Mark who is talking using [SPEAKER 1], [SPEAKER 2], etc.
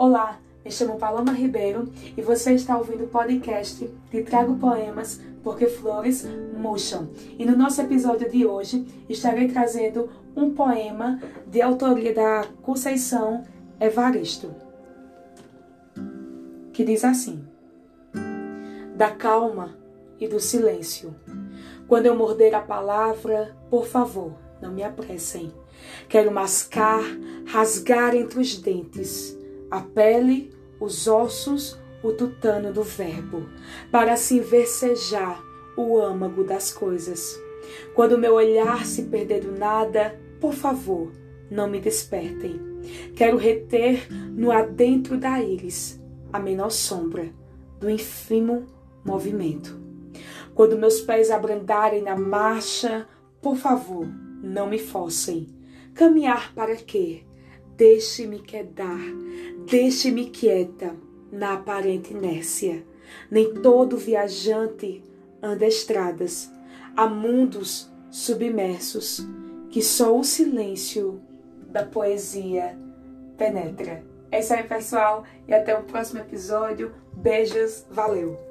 [SPEAKER 1] Olá, me chamo Paloma Ribeiro e você está ouvindo o podcast de Trago Poemas porque Flores Murcham. E no nosso episódio de hoje estarei trazendo um poema de autoria da Conceição Evaristo, que diz assim: Da calma e do silêncio. Quando eu morder a palavra, por favor, não me apressem. Quero mascar, rasgar entre os dentes a pele, os ossos, o tutano do verbo, para assim versejar o âmago das coisas. Quando meu olhar se perder do nada, por favor, não me despertem. Quero reter no adentro da íris a menor sombra do ínfimo movimento. Quando meus pés abrandarem na marcha, por favor, não me fossem. Caminhar para quê? Deixe-me quedar, deixe-me quieta na aparente inércia. Nem todo viajante anda estradas, há mundos submersos que só o silêncio da poesia penetra. É isso aí, pessoal, e até o próximo episódio. Beijos, valeu!